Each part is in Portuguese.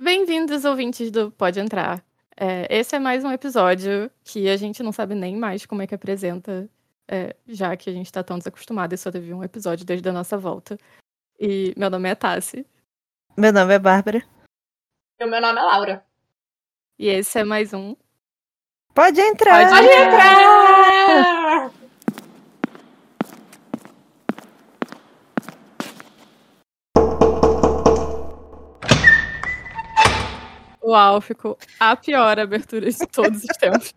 Bem-vindos, ouvintes do Pode Entrar. É, esse é mais um episódio que a gente não sabe nem mais como é que apresenta, é, já que a gente tá tão desacostumado e só teve um episódio desde a nossa volta. E meu nome é Tassi. Meu nome é Bárbara. E o meu nome é Laura. E esse é mais um. Pode entrar! Pode entrar! Uau, ficou a pior abertura de todos os tempos.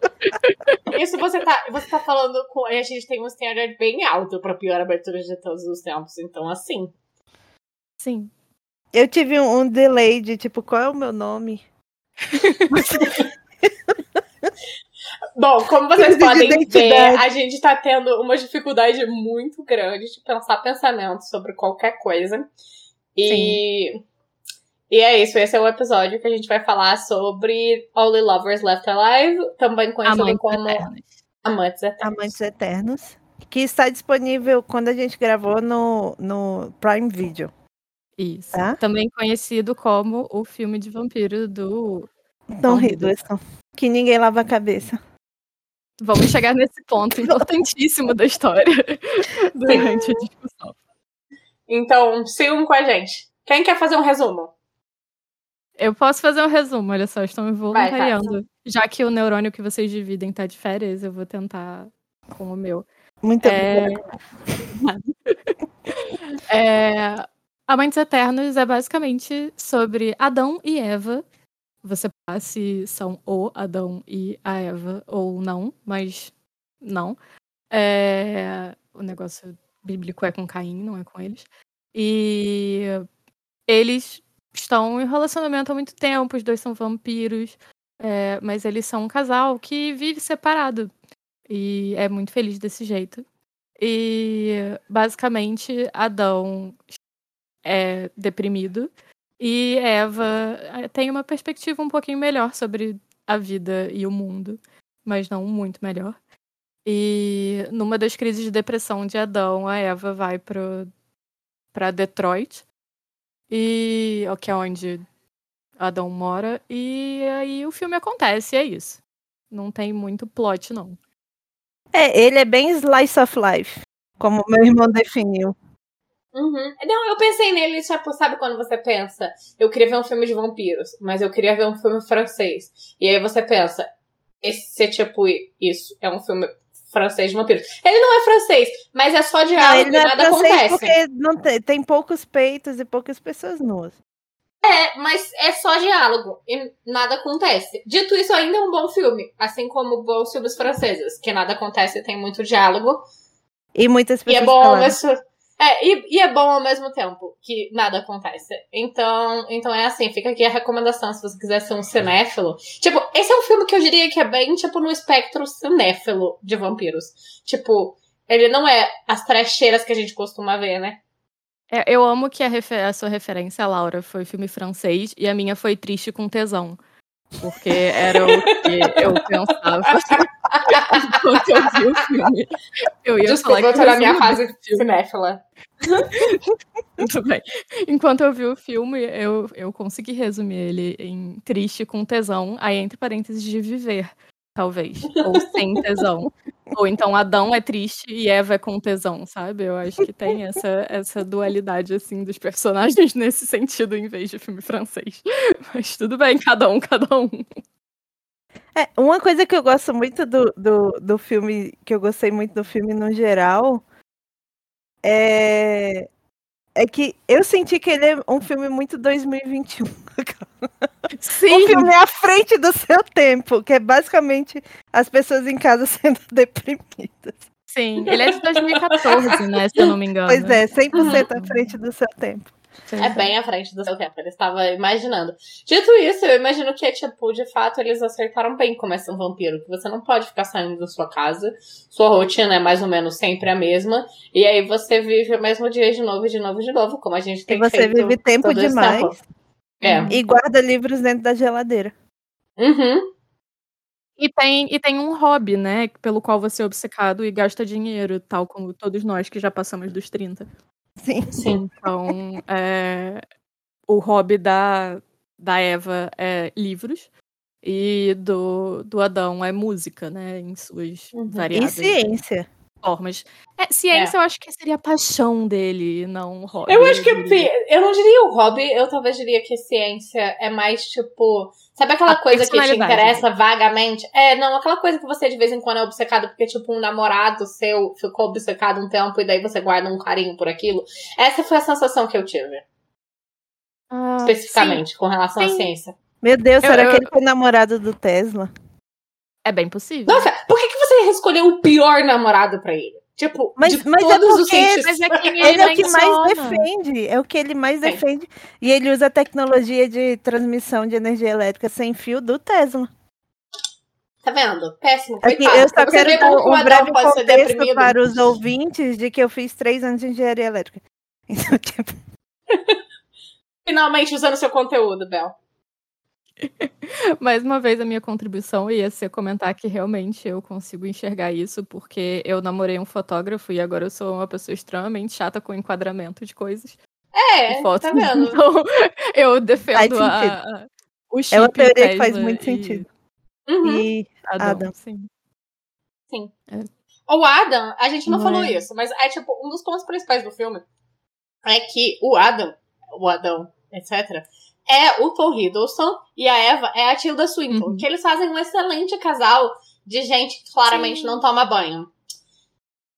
Isso você tá, você tá falando com. A gente tem um standard bem alto pra pior abertura de todos os tempos. Então, assim. Sim. Eu tive um, um delay de tipo, qual é o meu nome? Bom, como vocês podem ver, a gente tá tendo uma dificuldade muito grande de pensar pensamentos sobre qualquer coisa. E. E é isso, esse é o episódio que a gente vai falar sobre Only Lovers Left Alive, também conhecido Amantes como Eternos. Amantes Eternos. Amantes Eternos. Que está disponível quando a gente gravou no, no Prime Video. Isso. Tá. Também conhecido como o filme de vampiro do. Tom Hiddleston. Que ninguém lava a cabeça. Vamos chegar nesse ponto importantíssimo da história durante a discussão. Então, sigam com a gente. Quem quer fazer um resumo? Eu posso fazer um resumo, olha só, estou me Vai, voluntariando. Já que o neurônio que vocês dividem tá de férias, eu vou tentar com o meu. Muito É... obrigada. é... Amantes Eternos é basicamente sobre Adão e Eva. Você se são o Adão e a Eva ou não, mas não. É... O negócio bíblico é com Caim, não é com eles. E eles estão em relacionamento há muito tempo, os dois são vampiros, é, mas eles são um casal que vive separado e é muito feliz desse jeito. E basicamente Adão é deprimido e Eva eh, tem uma perspectiva um pouquinho melhor sobre a vida e o mundo, mas não muito melhor. E numa das crises de depressão de Adão, a Eva vai para Detroit e que é onde Adão mora e aí o filme acontece, é isso. Não tem muito plot não. É, ele é bem slice of life, como meu irmão definiu. Uhum. Não, eu pensei nele, tipo, sabe quando você pensa, eu queria ver um filme de vampiros, mas eu queria ver um filme francês. E aí você pensa, esse é tipo isso, é um filme francês de vampiros. Ele não é francês, mas é só Não, diálogo e não é nada acontece. porque não tem, tem poucos peitos e poucas pessoas nuas. É, mas é só diálogo e nada acontece. Dito isso, ainda é um bom filme, assim como bons filmes franceses, que nada acontece e tem muito diálogo. E muitas E pessoas é bom mesmo é, e, e é bom ao mesmo tempo, que nada acontece. Então, então é assim, fica aqui a recomendação se você quiser ser um cinéfilo. Tipo, esse é um filme que eu diria que é bem, tipo, no espectro cinéfilo de vampiros. Tipo, ele não é as trecheiras que a gente costuma ver, né? É, eu amo que a, refer- a sua referência, Laura, foi filme francês e a minha foi triste com tesão. Porque era o que eu pensava enquanto eu vi o filme. Eu ia Desculpa, falar eu que tô o na minha fase cinéfila. Tudo bem. Enquanto eu vi o filme, eu, eu consegui resumir ele em triste com tesão, aí entre parênteses de viver, talvez. Ou sem tesão. Ou então Adão é triste e Eva é com tesão, sabe? Eu acho que tem essa, essa dualidade, assim, dos personagens nesse sentido, em vez de filme francês. Mas tudo bem, cada um, cada um. É, uma coisa que eu gosto muito do, do, do filme, que eu gostei muito do filme no geral, é, é que eu senti que ele é um filme muito 2021. Sim! Um filme à frente do seu tempo, que é basicamente as pessoas em casa sendo deprimidas. Sim, ele é de 2014, né? Se eu não me engano. Pois é, 100% à frente do seu tempo. Pois É bem à frente do seu tempo, ele estava imaginando. Dito isso, eu imagino que, tipo, de fato, eles acertaram bem como é ser um vampiro. Que você não pode ficar saindo da sua casa, sua rotina é mais ou menos sempre a mesma, e aí você vive o mesmo dia de novo, de novo, de novo, como a gente E tem você feito vive tempo demais tempo. É. e guarda livros dentro da geladeira. Uhum. E tem, e tem um hobby, né? Pelo qual você é obcecado e gasta dinheiro, tal como todos nós que já passamos dos 30. Sim. Sim. Então, é, o hobby da, da Eva é livros e do, do Adão é música, né? Em suas Uhum. E variadas ciência. Formas. É, ciência eu acho que seria a paixão dele, não o hobby. Eu acho que, fi, eu não diria o hobby, eu talvez diria que ciência é mais tipo. Sabe aquela A coisa que te interessa vagamente? É, não, aquela coisa que você de vez em quando é obcecado porque, tipo, um namorado seu ficou obcecado um tempo e daí você guarda um carinho por aquilo. Essa foi a sensação que eu tive, Ah, especificamente, com relação à Sim. ciência. Meu Deus, Eu- será eu- que ele foi namorado do Tesla? É bem possível. Nossa, por que, que você escolheu o pior namorado pra ele? Tipo, Mas- de mas é todos os porque- cientistas. Mas é quem ele, Ele é o que mais defende. É o que ele mais Sim. defende. E ele usa a tecnologia de transmissão de energia elétrica sem fio do Tesla. Tá vendo? Péssimo, Aqui, eu só você quero ver dar um breve contexto para os ouvintes de que eu fiz três anos de engenharia elétrica. Então, tipo, Finalmente usando seu conteúdo, Bel. Mais uma vez, a minha contribuição ia ser comentar que realmente eu consigo enxergar isso, porque eu namorei um fotógrafo e agora eu sou uma pessoa extremamente chata com enquadramento de coisas. É, fotos. tá vendo? Então, eu defendo Faz a, a- o chip é uma teoria que faz Tesla muito e sentido. Uhum. E Adão, Adam. sim. O Adam, a gente não, Não falou é. isso, mas é tipo, um dos pontos principais do filme é que o Adam, o Adão, etc., é o Tom Hiddleston e a Eva é a Tilda Swinton. Uhum. Que eles fazem um excelente casal de gente que claramente Sim. não toma banho.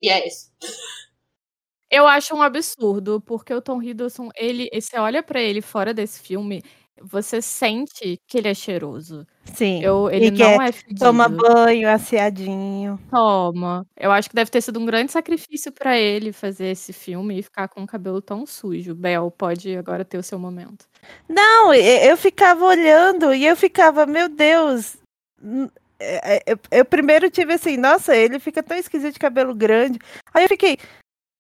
E é isso. Eu acho um absurdo, porque o Tom Hiddleston, ele, você olha pra ele fora desse filme, você sente que ele é cheiroso. sim, Eu, ele não é fedido. toma banho, aseadinho. Toma. Eu acho que deve ter sido um grande sacrifício pra ele fazer esse filme e ficar com o cabelo tão sujo. Bel, pode agora ter o seu momento. Não, eu ficava olhando e eu ficava, meu Deus. é, é, Eu, eu primeiro tive assim, nossa, ele fica tão esquisito de cabelo grande. Aí eu fiquei,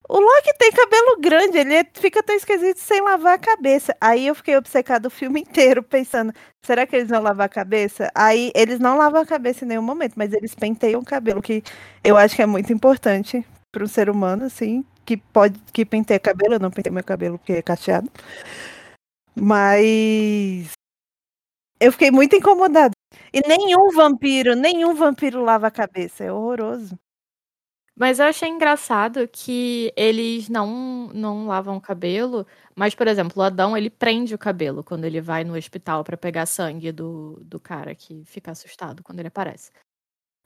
o Loki tem cabelo grande, ele fica tão esquisito sem lavar a cabeça. Aí eu fiquei obcecado o filme inteiro, pensando, será que eles vão lavar a cabeça? Aí eles não lavam a cabeça em nenhum momento, mas eles penteiam o cabelo, que eu acho que é muito importante para um ser humano, assim, que pode que penteia cabelo, eu não pentei meu cabelo porque é cacheado. Mas eu fiquei muito incomodada. E nenhum vampiro, nenhum vampiro lava a cabeça. É horroroso. Mas eu achei engraçado que eles não, não lavam o cabelo, mas, por exemplo, o Adão, ele prende o cabelo quando ele vai no hospital pra pegar sangue do, do cara que fica assustado quando ele aparece.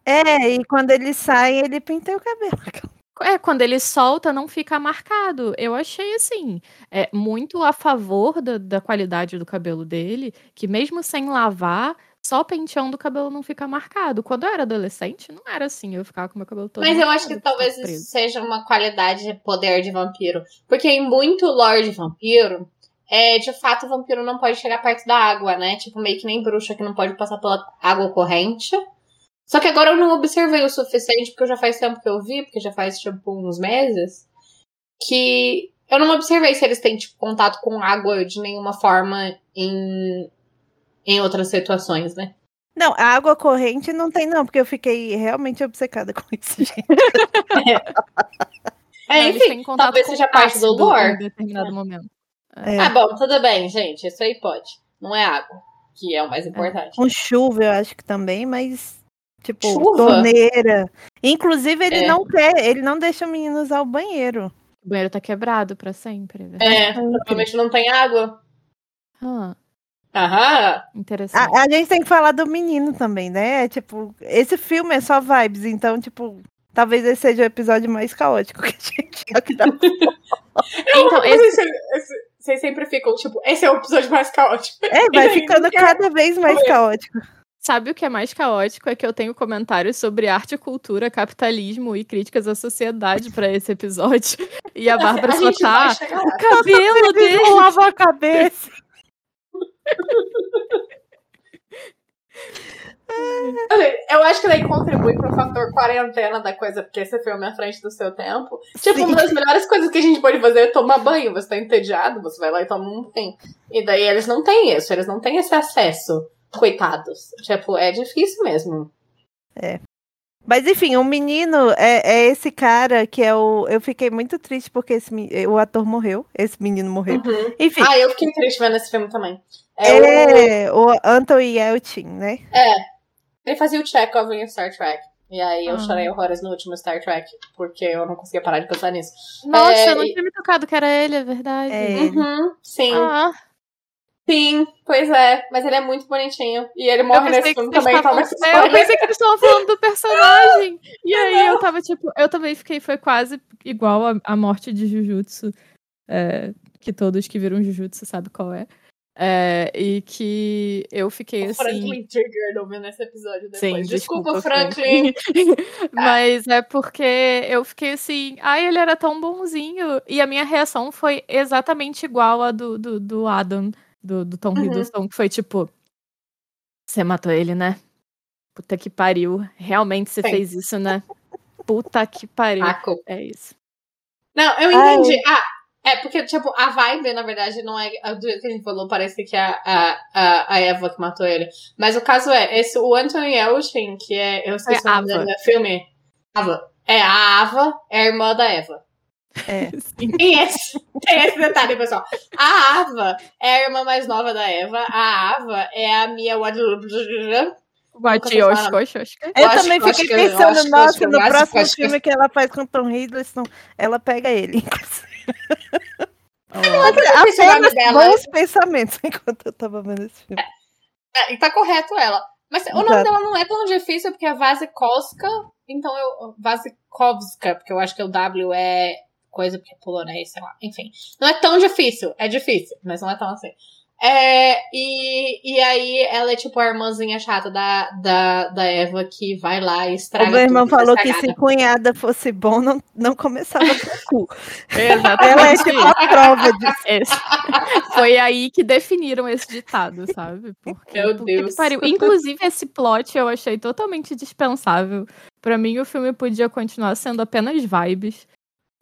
É, e quando ele sai, ele penteia o cabelo. É, quando ele solta, não fica marcado. Eu achei, assim, é, muito a favor da, da qualidade do cabelo dele, que mesmo sem lavar, só penteando o cabelo não fica marcado. Quando eu era adolescente, não era assim, eu ficava com meu cabelo todo Mas eu marcado, acho que talvez preso. isso seja uma qualidade de poder de vampiro. Porque em muito lore de vampiro, é, de fato o vampiro não pode chegar perto da água, né? Tipo, meio que nem bruxa que não pode passar pela água corrente. Só que agora eu não observei o suficiente, porque já faz tempo que eu vi, porque já faz, tipo, uns meses, que eu não observei se eles têm, tipo, contato com água de nenhuma forma em, em outras situações, né? Não, a água corrente não tem, não, porque eu fiquei realmente obcecada com isso, gente. É, Não, eles enfim, talvez seja parte do lore. Em determinado momento. É. Ah, bom, tudo bem, gente. Isso aí pode. Não é água, que é o mais importante. Com chuva, eu acho que também, mas. Tipo, Chuva? torneira. Inclusive, ele É. não quer, ele não deixa o menino usar o banheiro. O banheiro tá quebrado pra sempre. é verdade. É, provavelmente não tem água. Ah, Aham. interessante. A, a gente tem que falar do menino também, né? Tipo, esse filme é só vibes, então, tipo, talvez esse seja o episódio mais caótico que a gente já gravou. Então, esse, Vocês, esse- vocês sempre ficam, tipo, esse é o episódio mais caótico. É, vai ficando cada vez mais caótico. sabe o que é mais caótico? É que eu tenho comentários sobre arte, cultura, capitalismo e críticas à sociedade pra esse episódio. E a Bárbara só tá. O cabelo dele! Não lava a cabeça. Eu acho que daí contribui pro fator quarentena da coisa, porque esse filme é à frente do seu tempo. Tipo, Sim. uma das melhores coisas que a gente pode fazer é tomar banho. Você tá entediado, você vai lá e toma um banho. E daí eles não têm isso, eles não têm esse acesso. Coitados. Tipo, é difícil mesmo. Mas enfim, o menino é, é esse cara que é o. Eu fiquei muito triste porque esse, o ator morreu. Esse menino morreu. Uhum. Enfim, Ah, eu fiquei triste vendo esse filme também. É, o- É, o Anton Yelchin, né? Ele fazia o Chekhov em Star Trek. E aí eu Ah. chorei horrores no último Star Trek, porque eu não conseguia parar de pensar nisso. Nossa, É, eu não e- tinha me tocado que era ele, é verdade. É ele. Uhum, sim, Ah, sim, pois é. Mas ele é muito bonitinho. E ele morre nesse filme também, estavam... então É, eu pensei que eles estavam falando do personagem. E aí eu tava tipo, eu também fiquei, foi quase igual a, a morte de Jujutsu, é, que todos que viram Jujutsu sabem qual é. É, e que eu fiquei O assim. Franklin Trigger ouvindo esse episódio depois. Sim, desculpa, desculpa, Franklin. Mas é porque eu fiquei assim, ai, ele era tão bonzinho. E a minha reação foi exatamente igual a do, do, do Adam, do, do Tom Uhum. Hiddleston, que foi tipo, você matou ele, né? Puta que pariu. Realmente você Sim. fez isso, né? Puta que pariu. É isso. Não, eu Ai. entendi. Ah, é porque, tipo, a vibe, na verdade, não é. Do que a gente falou, parece que é a, a, a, Eva que matou ele. Mas o caso é, esse, o Anthony Elchin, que é. Eu esqueci É o nome Ava. no filme. Ava. É, a Ava é a irmã da Eva. É. Sim. Tem esse, tem esse detalhe, pessoal. A Ava é a irmã mais nova da Eva. A Ava é a Mia Koshosca. Eu, também fiquei pensando, nossa, no próximo filme que ela faz com o Tom Hiddleston, ela pega ele. nome Apenas bons pensamentos enquanto eu tava vendo esse filme. É, e tá correto ela. Mas o nome Exato. dela não é tão difícil porque é Vasikowska. Então eu. Vasikowska, porque eu acho que o W é coisa porque é polonês, sei lá. Enfim. Não é tão difícil. É difícil, mas não é tão assim. É, e, e aí ela é tipo a irmãzinha chata da, da, da Eva que vai lá e estraga O meu irmão tudo, faz falou que se cunhada fosse bom, não, não começava com o cu. Exatamente. Ela é tipo a prova disso. Esse- Foi aí que definiram esse ditado, sabe? Porque, Meu Deus. pariu. Inclusive, esse plot eu achei totalmente dispensável. Pra mim, o filme podia continuar sendo apenas vibes.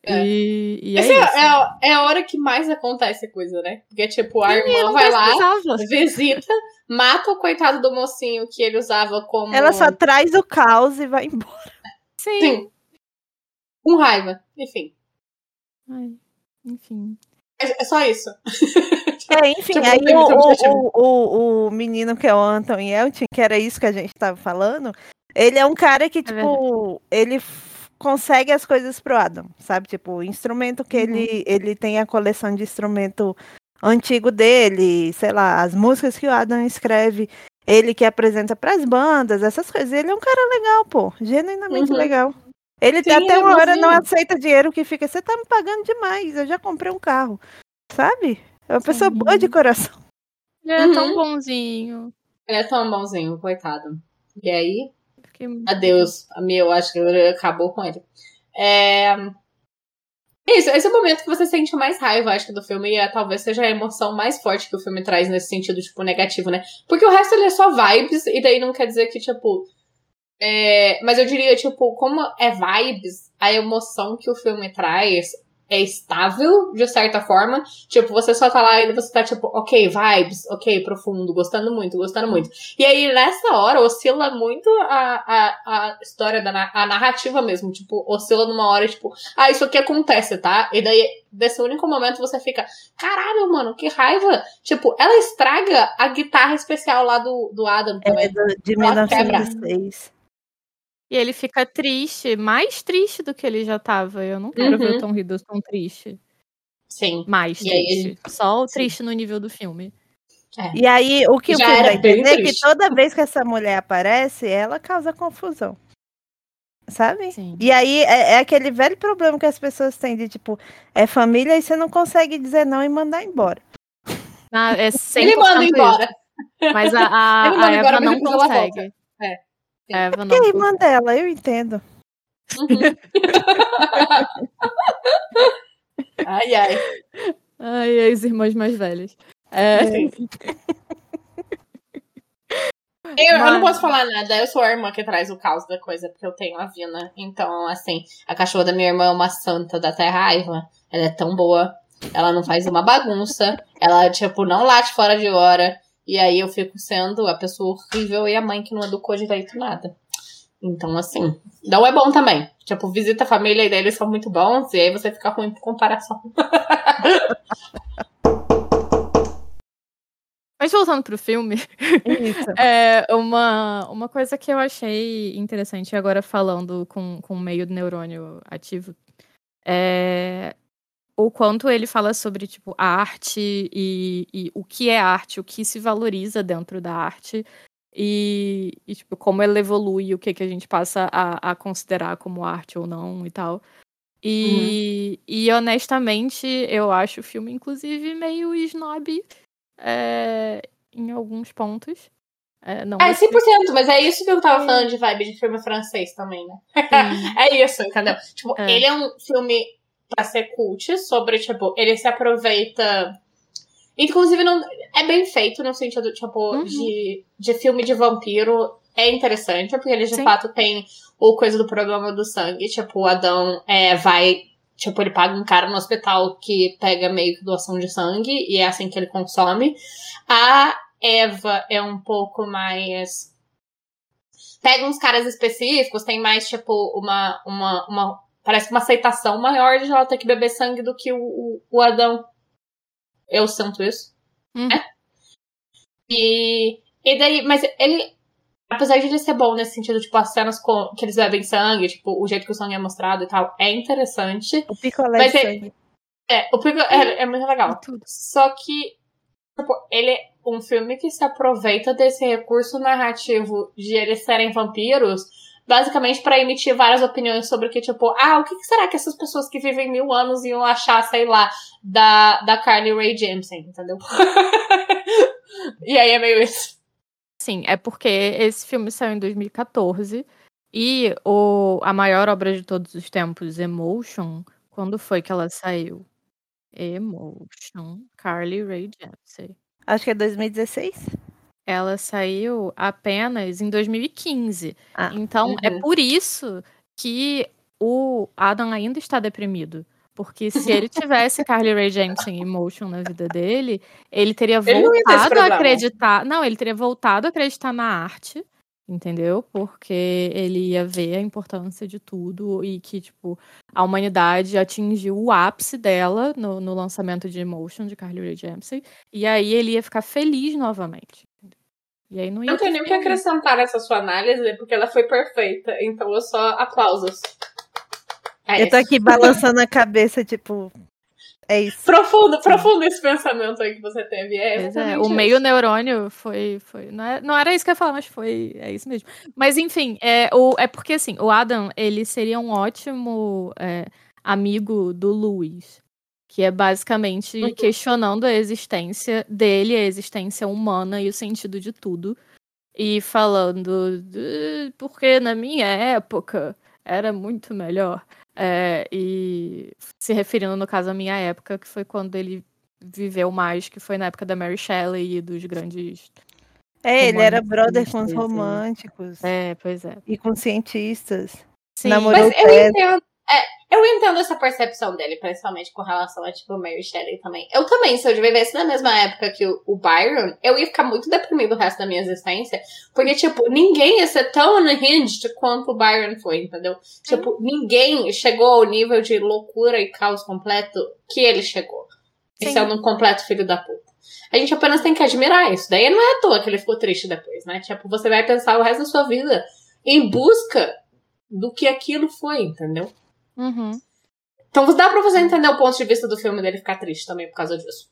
É. E, e é Essa é, isso. é a- é a hora que mais acontece coisa, né? Porque, tipo, a Sim, irmã vai lá, precisava. visita, mata o coitado do mocinho que ele usava como. Ela só traz o caos e vai embora. Sim. Sim. Com raiva. Enfim. Ai, enfim. É, é só isso. É, enfim, Tipo, aí o, o, o, o menino que é o Anton Yelchin, que era isso que a gente tava falando, ele é um cara que, tipo, ele consegue as coisas pro Adam, sabe? Tipo, o instrumento que ele, ele tem a coleção de instrumento antigo dele, sei lá, as músicas que o Adam escreve, ele que apresenta pras bandas, essas coisas. Ele é um cara legal, pô, genuinamente Uhum. legal. Ele Sim, até uma hora não aceita dinheiro que fica, você tá me pagando demais, eu já comprei um carro, sabe? É uma pessoa Sim. boa de coração. Ele é tão Uhum. bonzinho. Ele é tão bonzinho, coitado. E aí, Fiquei adeus. A minha, eu acho que acabou com ele. É. Isso, esse é o momento que você sente mais raiva, acho que, do filme, e é, talvez seja a emoção mais forte que o filme traz nesse sentido, tipo, negativo, né? Porque o resto ele é só vibes, e daí não quer dizer que, tipo. é, Mas eu diria, tipo, como é vibes, a emoção que o filme traz é estável, de certa forma. Tipo, você só tá lá e você tá, tipo, ok, vibes, ok, profundo, gostando muito, gostando muito. E aí, nessa hora, oscila muito a, a, a história, da, a narrativa mesmo. Tipo, oscila numa hora, tipo, ah, isso aqui acontece, tá? E daí, desse único momento, você fica, caralho, mano, que raiva. Tipo, ela estraga a guitarra especial lá do, do Adam É também. do- de quebra. 1906. E ele fica triste, mais triste do que ele já tava. Eu não quero ver Uhum. o Tom Hiddleston triste. Sim. Mais E aí triste. Só o Sim. triste no nível do filme. E aí, o que o filme vai entender é que toda vez que essa mulher aparece, ela causa confusão. Sabe? Sim. E aí é, é aquele velho problema que as pessoas têm de tipo, é família e você não consegue dizer não e mandar embora. Ah, é 100% Ele manda isso. embora. Mas a, a, a embora, Eva mas não consegue. É. A Eva não consegue. irmã dela, eu entendo. Uhum. ai, ai. Ai, as irmãs mais velhas. É, Eu, eu não Mas- posso falar nada, eu sou a irmã que traz o caos da coisa, porque eu tenho a Vina. Então, assim, a cachorra da minha irmã é uma santa da terra raiva. Ela é tão boa, ela não faz uma bagunça, ela, tipo, não late fora de hora. E aí eu fico sendo a pessoa horrível e a mãe que não educou direito nada. Então, assim, não é bom também. Tipo, visita a família e daí eles são muito bons, e aí você fica ruim por comparação. Mas voltando pro filme, Isso. é uma, uma coisa que eu achei interessante agora falando com, com o meio do neurônio ativo é o quanto ele fala sobre tipo a arte e, e o que é arte, o que se valoriza dentro da arte e, e, tipo como ela evolui, o que que a gente passa a, a considerar como arte ou não e tal. E, e honestamente, eu acho o filme, inclusive, meio snob é, em alguns pontos. É, não É, gostei. 100%, mas é isso que eu tava falando de vibe de filme francês também, né? É isso, entendeu? Tipo, É. ele é um filme pra ser cult sobre, tipo, ele se aproveita. Inclusive, não, é bem feito no sentido, tipo, Uhum. de, de filme de vampiro. É interessante, porque ele de Sim. fato tem o coisa do programa do sangue. Tipo, o Adão é, vai. Tipo, ele paga um cara no hospital que pega meio que doação de sangue, e é assim que ele consome. A Eva é um pouco mais. Pega uns caras específicos, tem mais, tipo, uma. uma, uma parece uma aceitação maior de ela ter que beber sangue do que o, o, o Adão. Eu sinto isso. Uhum. É. E, e daí, mas ele, apesar de ele ser bom nesse sentido, tipo, as cenas com, que eles bebem sangue, tipo, o jeito que o sangue é mostrado e tal, é interessante. O picolé Mas de é- sangue. É, o Pico é, é muito legal. Tudo. Só que, tipo, ele é um filme que se aproveita desse recurso narrativo de eles serem vampiros, basicamente pra emitir várias opiniões sobre que, tipo, ah, o que, será que essas pessoas que vivem mil anos iam achar, sei lá, da, da Carly Rae Jepsen, entendeu? e aí é meio isso. Sim, é porque esse filme saiu em 2014 e o, a maior obra de todos os tempos, Emotion, quando foi que ela saiu? Emotion, Carly Rae Jepsen. Acho que é 2016. Ela saiu apenas em 2015. Ah, então, é uhum. por isso que o Adam ainda está deprimido. Porque se ele tivesse Carly Rae Jepsen e Emotion na vida dele, ele teria Ele voltado a acreditar. Não, ele teria voltado a acreditar na arte, entendeu? Porque ele ia ver a importância de tudo e que, tipo, a humanidade atingiu o ápice dela no, no lançamento de Emotion de Carly Rae Jepsen. E aí ele ia ficar feliz novamente. E aí não ia Não tenho nem o que acrescentar nessa sua análise, porque ela foi perfeita. Então eu só aplausos. É eu tô isso. aqui balançando a cabeça, tipo. É isso. Profundo, profundo esse pensamento aí que você teve. É, é, o isso. meio neurônio foi. foi não, é- não era isso que eu ia falar, mas foi. É isso mesmo. Mas enfim, é, o, é porque assim, o Adam, ele seria um ótimo é, amigo do Luiz. Que é basicamente Uhum. questionando a existência dele, a existência humana e o sentido de tudo. E falando, "Eh, porque na minha época era muito melhor. É, e se referindo, no caso, à minha época, que foi quando ele viveu mais, que foi na época da Mary Shelley e dos grandes. É, ele era brother com os e- românticos É, pois é. e com cientistas. Sim, Namorou- Mas eu entendo. É, eu entendo essa percepção dele, principalmente com relação a, tipo, Mary Shelley também. Eu também, se eu vivesse na mesma época que o, o Byron, eu ia ficar muito deprimido o resto da minha existência. Porque, tipo, ninguém ia ser tão unhinged quanto o Byron foi, entendeu? Tipo, ninguém chegou ao nível de loucura e caos completo que ele chegou. Sim. sendo um completo filho da puta. A gente apenas tem que admirar isso. Daí não é à toa que ele ficou triste depois, né? Tipo, você vai pensar o resto da sua vida em busca do que aquilo foi, entendeu? Uhum. Então dá pra você entender o ponto de vista do filme dele ficar triste também por causa disso.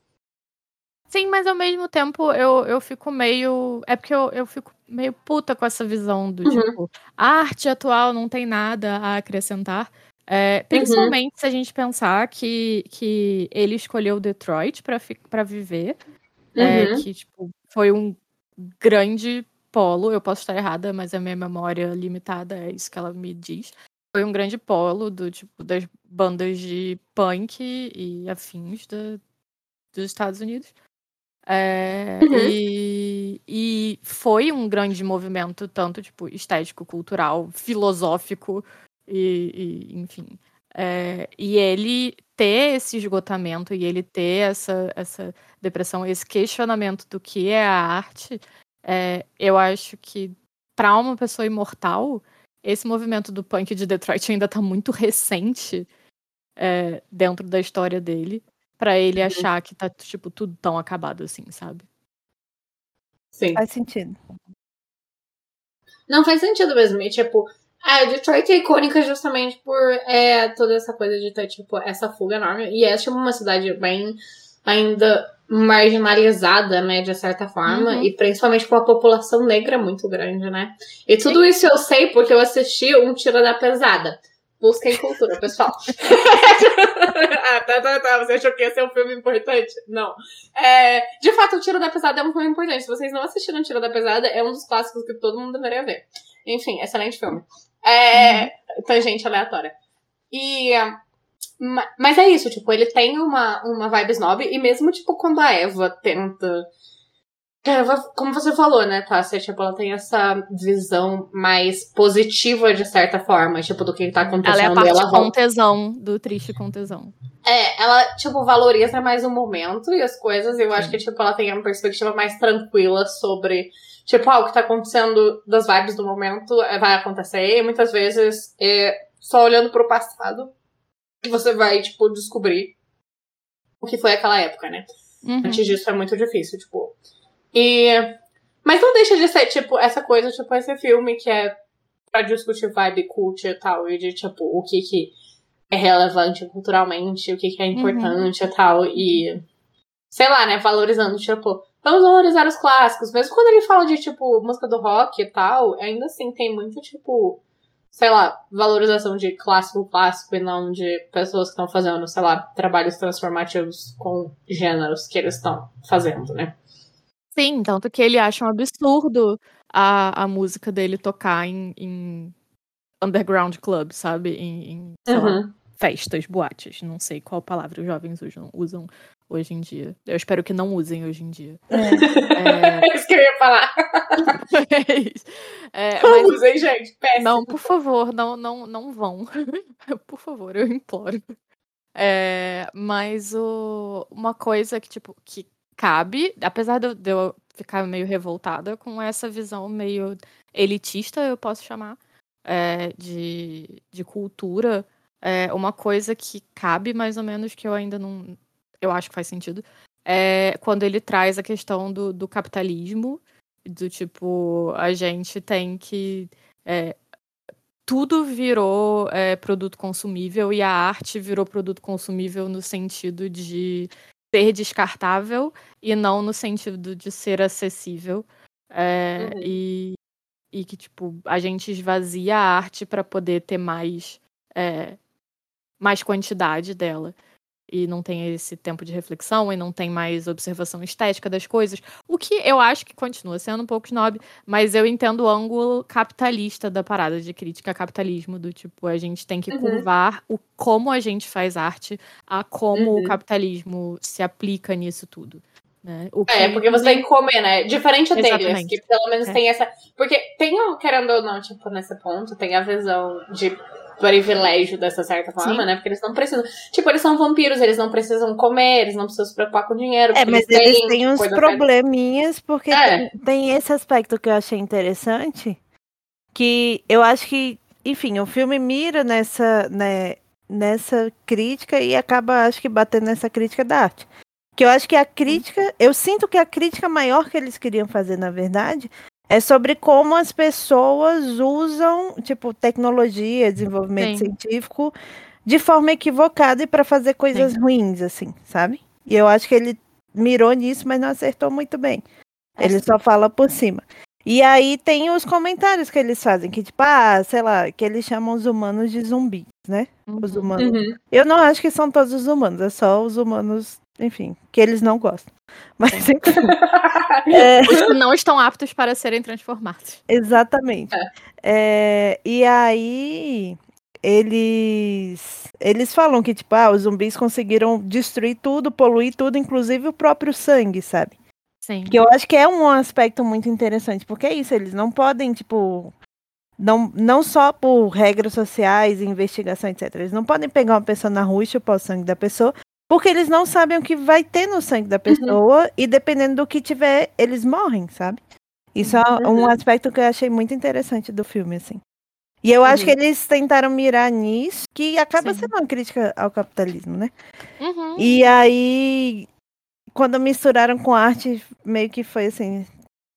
Sim, mas ao mesmo tempo eu, eu fico meio. É porque eu, eu fico meio puta com essa visão do Uhum. tipo, a arte atual não tem nada a acrescentar. É, principalmente se a gente pensar que, que ele escolheu Detroit pra viver. é, Uhum. que tipo, foi um grande polo. Eu posso estar errada, mas a minha memória limitada é isso que ela me diz. Foi um grande polo do tipo das bandas de punk e afins da- dos Estados Unidos. É, Uhum. e, e foi um grande movimento, tanto tipo, estético, cultural, filosófico, e, e, enfim. É, e ele ter esse esgotamento e ele ter essa, essa depressão, esse questionamento do que é a arte, é, eu acho que para uma pessoa imortal, esse movimento do punk de Detroit ainda tá muito recente é, dentro da história dele, para ele Uhum. achar que tá tipo tudo tão acabado assim, sabe? Sim. Faz sentido. Não faz sentido mesmo. E, tipo, a Detroit é icônica justamente por é, toda essa coisa de ter, tipo, essa fuga enorme. E é, tipo, uma cidade bem ainda marginalizada, né, de certa forma. Uhum. E principalmente com a população negra muito grande, né? E tudo isso eu sei porque eu assisti um Tira da Pesada. Busquem cultura, pessoal. ah, tá, tá, tá. Você achou que ia ser um filme importante? Não. É, de fato, o Tiro da Pesada é um filme importante. Se vocês não assistiram o Tiro da Pesada, é um dos clássicos que todo mundo deveria ver. Enfim, excelente filme. É, Tangente aleatória. E. ma- Mas é isso, tipo, ele tem uma, uma vibe snob, e mesmo, tipo, quando a Eva tenta. Eva, como você falou, né, Tássia? Tipo, ela tem essa visão mais positiva, de certa forma, tipo, do que tá acontecendo. Ela é a parte ela com tesão, do triste com tesão. é, ela, tipo, valoriza mais o momento e as coisas. E eu acho que, tipo, ela tem uma perspectiva mais tranquila sobre, tipo, ah, o que tá acontecendo das vibes do momento é, vai acontecer. E muitas vezes, é, só olhando pro passado, que você vai, tipo, descobrir o que foi aquela época, né? Uhum. Antes disso é muito difícil, tipo. E. Mas não deixa de ser, tipo, essa coisa, tipo, esse filme que é pra discutir vibe cult e tal, e de, tipo, o que que é relevante culturalmente, o que que é importante e tal, e. Sei lá, né, valorizando, tipo, vamos valorizar os clássicos. Mesmo quando ele fala de, tipo, música do rock e tal, ainda assim tem muito, tipo, sei lá, valorização de clássico clássico e não de pessoas que estão fazendo, sei lá, trabalhos transformativos com gêneros que eles estão fazendo, né? Sim, tanto que ele acha um absurdo a, a música dele tocar em, em underground club, sabe? Em, em, sei lá, Uhum. festas, boates. Não sei qual palavra os jovens usam, usam hoje em dia. Eu espero que não usem hoje em dia. É, É isso que eu ia falar. é. É, Não mas usem, gente. Péssimo. Não, por favor, não, não, não vão. por favor, eu imploro. É, mas o, uma coisa que, tipo, que cabe, apesar de eu, de eu ficar meio revoltada com essa visão meio elitista, eu posso chamar, é, de, de cultura, é, uma coisa que cabe mais ou menos que eu ainda não. Eu acho que faz sentido. É quando ele traz a questão do, do capitalismo, do tipo, a gente tem que. é, tudo virou é, produto consumível e a arte virou produto consumível no sentido de ser descartável e não no sentido de ser acessível. É, Uhum. e, e que, tipo, a gente esvazia a arte para poder ter mais, é, mais quantidade dela. E não tem esse tempo de reflexão e não tem mais observação estética das coisas. O que eu acho que continua sendo um pouco snob, mas eu entendo o ângulo capitalista da parada de crítica a capitalismo, do tipo, a gente tem que Uhum. curvar o como a gente faz arte a como Uhum. o capitalismo se aplica nisso tudo. Né? É, que- porque você tem que comer, né? Diferente deles, que pelo menos É. tem essa. Porque tem, o- querendo ou não, tipo, nesse ponto, tem a visão de privilégio dessa certa forma, Sim. né? Porque eles não precisam. Tipo, eles são vampiros, eles não precisam comer, eles não precisam se preocupar com dinheiro. É, mas eles têm têm uns probleminhas, porque É. tem, tem esse aspecto que eu achei interessante, que eu acho que, enfim, o filme mira nessa, né, nessa crítica e acaba, acho que, batendo nessa crítica da arte. Que eu acho que a crítica, eu sinto que a crítica maior que eles queriam fazer, na verdade, é sobre como as pessoas usam, tipo, tecnologia, desenvolvimento Sim. científico de forma equivocada e para fazer coisas ruins, assim, sabe? E eu acho que ele mirou nisso, mas não acertou muito bem. Ele só fala por cima. E aí tem os comentários que eles fazem, que tipo, ah, sei lá, que eles chamam os humanos de zumbis, né? Os Uhum. humanos. Uhum. Eu não acho que são todos os humanos, é só os humanos, enfim, que eles não gostam. Mas enfim. é, não estão aptos para serem transformados. exatamente. É, e aí eles eles falam que tipo, ah, os zumbis conseguiram destruir tudo, poluir tudo, inclusive o próprio sangue, sabe? Sim. Que eu acho que é um aspecto muito interessante, porque é isso, eles não podem, tipo, não, não só por regras sociais investigação, etc. Eles não podem pegar uma pessoa na rua e chupar o sangue da pessoa, porque eles não sabem o que vai ter no sangue da pessoa, e dependendo do que tiver, eles morrem, sabe? Isso é um Uhum. aspecto que eu achei muito interessante do filme, assim. E eu acho Uhum. que eles tentaram mirar nisso, que acaba Sim. sendo uma crítica ao capitalismo, né? Uhum. E aí, quando misturaram com arte, meio que foi assim.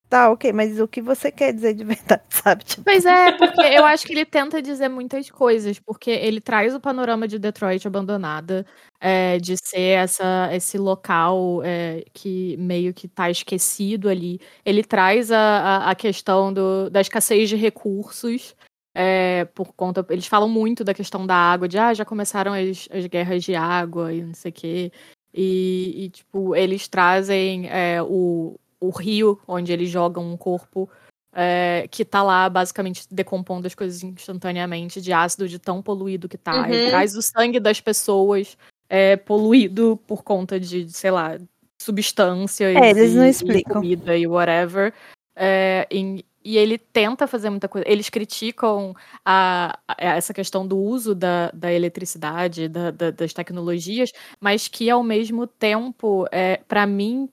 Tá, ok, mas o que você quer dizer de verdade, sabe? Tipo, Pois é, porque eu acho que ele tenta dizer muitas coisas, porque ele traz o panorama de Detroit abandonada, é, de ser essa, esse local é, que meio que tá esquecido ali. Ele traz a, a, a questão do, da escassez de recursos, é, por conta. Eles falam muito da questão da água, de ah, já começaram as, as guerras de água e não sei o quê. E, e, tipo, eles trazem é, o, o rio onde eles jogam um corpo é, que tá lá basicamente decompondo as coisas instantaneamente de ácido de tão poluído que tá. Uhum. E traz o sangue das pessoas é, poluído por conta de, sei lá, substâncias É, eles não e- e explicam. comida e whatever. É, em- e ele tenta fazer muita coisa. Eles criticam a, a- essa questão do uso da, da eletricidade, da- da- das tecnologias, mas que ao mesmo tempo, é, para mim,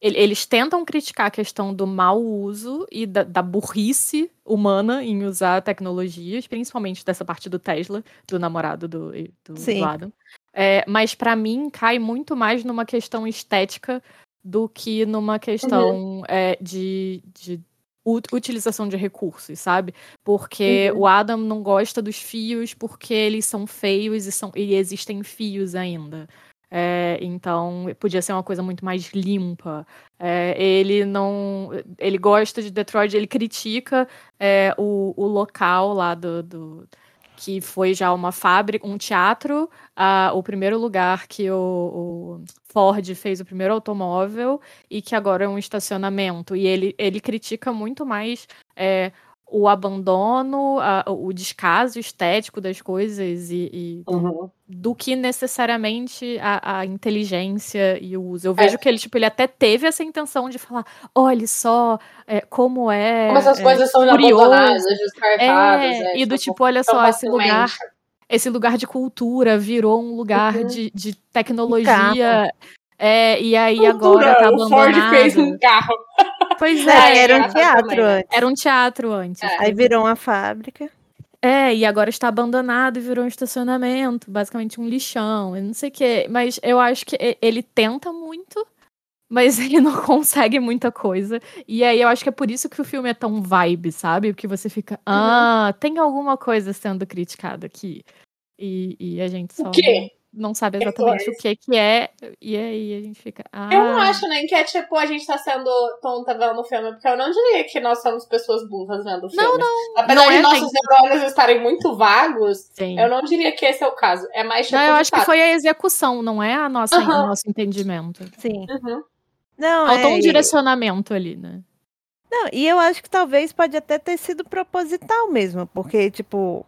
eles tentam criticar a questão do mau uso e da, da burrice humana em usar tecnologias, principalmente dessa parte do Tesla, do namorado do, do, Sim. do Adam. É, mas para mim cai muito mais numa questão estética do que numa questão é, de, de utilização de recursos, sabe? Porque Uhum. o Adam não gosta dos fios porque eles são feios e, são, e existem fios ainda. É, então podia ser uma coisa muito mais limpa. É, ele não. Ele gosta de Detroit, ele critica é, o, o local lá do, do- que foi já uma fábrica, um teatro, o primeiro lugar que o, o Ford fez o primeiro automóvel e que agora é um estacionamento. E ele, ele critica muito mais é, o abandono, a- o descaso estético das coisas e, e Uhum. do que necessariamente a, a inteligência e o uso. Eu É. vejo que ele, tipo, ele até teve essa intenção de falar, olha só é, como é. Como essas é, coisas são curioso. abandonadas, descartadas. é, é, e do tipo, olha tão só, esse lugar, esse lugar de cultura virou um lugar Uhum. de, de tecnologia. É, e aí agora tá o Ford fez abandonado. um carro. Pois é, é, era um teatro antes. era um teatro antes. É. Aí virou uma fábrica. É, e agora está abandonado e virou um estacionamento, basicamente um lixão, e não sei o quê. Mas eu acho que ele tenta muito, mas ele não consegue muita coisa. E aí eu acho que é por isso que o filme é tão vibe, sabe? Porque você fica, ah, tem alguma coisa sendo criticada aqui. E, e a gente só O quê? Não sabe exatamente o que que é. E aí a gente fica, ah. Eu não acho nem que é tipo a gente tá sendo tonta vendo o filme, porque eu não diria que nós somos pessoas burras vendo o filme. Não, não. Apesar não de é, nossos neurônios estarem muito vagos, Sim. eu não diria que esse é o caso. É mais tipo. Não, eu acho que foi a execução, não é a nossa, Aham. o nosso entendimento. Sim. Uhum. Não, Faltou é, um direcionamento ali, né? Não, e eu acho que talvez pode até ter sido proposital mesmo, porque, tipo,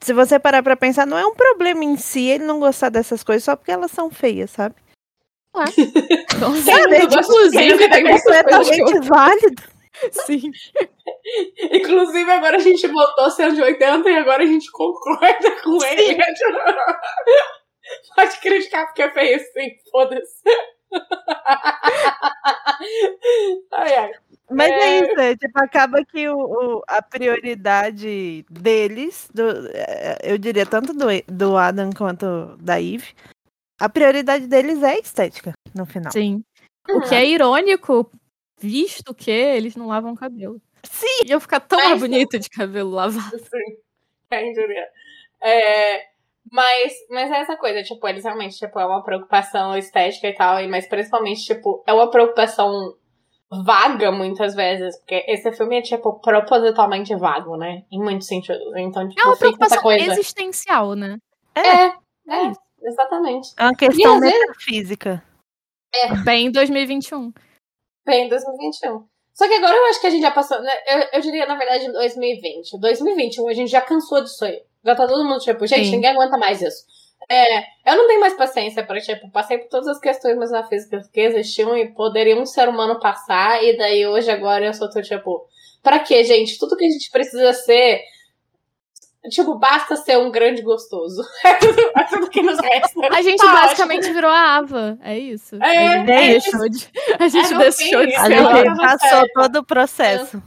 se você parar pra pensar, não é um problema em si ele não gostar dessas coisas só porque elas são feias, sabe? Então, Sim, eu gosto inclusive, eu- Completamente válido. Sim. Inclusive, agora a gente botou 180 e agora a gente concorda com ele. Pode criticar porque é feio sim, foda-se. ai, ai. Mas é, É. isso, é, tipo, acaba que o, o- a prioridade deles, do- é, eu diria tanto do, do Adam quanto da Eve, a prioridade deles é a estética, no final. Sim. O que é irônico, visto que eles não lavam cabelo. Sim. Ia ficar tão Mas- bonito de cabelo lavado. Sim. É, mas, mas é essa coisa, tipo, eles realmente, tipo, é uma preocupação estética e tal, e- mas principalmente, tipo, é uma preocupação vaga muitas vezes, porque esse filme é, tipo, propositalmente vago, né? Em muitos sentidos. Então, tipo, É uma preocupação coisa. existencial, né? É, É é, exatamente. É uma questão às vezes- metafísica. Bem 2021. Bem, 2021. Só que agora eu acho que a gente já passou, né? Eu, eu diria, na verdade, 2020. 2021, a gente já cansou disso aí. Já tá todo mundo, tipo, gente, Sim. ninguém aguenta mais isso. É, eu não tenho mais paciência pra, tipo, passei por todas as questões metafísicas que existiam e poderia um ser humano passar, e daí hoje, agora, eu só tô, tipo, pra quê, gente? Tudo que a gente precisa ser. Tipo, basta ser um grande gostoso. É tudo, é tudo que nos resta. A gente Tá basicamente virou a Ava. É isso. É, a gente é deixou de, a gente no deixou de A a gente passou todo o processo.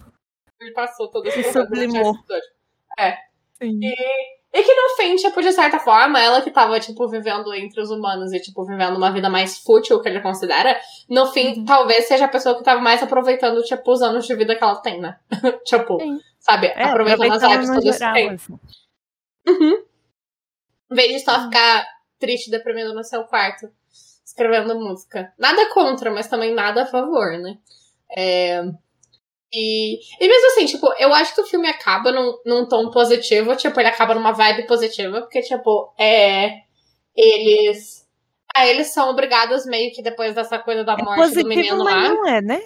Ele passou todo Se esse sublimou. processo todo. Sim. E E que no fim, tipo, de certa forma, ela que tava, tipo, vivendo entre os humanos e, tipo, vivendo uma vida mais fútil, que ele considera, no fim, Uhum. talvez seja a pessoa que tava mais aproveitando, tipo, os anos de vida que ela tem, né? tipo, Sim. sabe? É, aproveitando as no todas que tem. assim. Uhum. Em vez de só ficar triste, deprimido no seu quarto, escrevendo música. Nada contra, mas também nada a favor, né? É, E, e mesmo assim, tipo, eu acho que o filme acaba num, num tom positivo, tipo, ele acaba numa vibe positiva, porque, tipo, é. Eles. Ah, eles são obrigados meio que depois dessa coisa da É morte do positivo, menino mas lá. não é, né?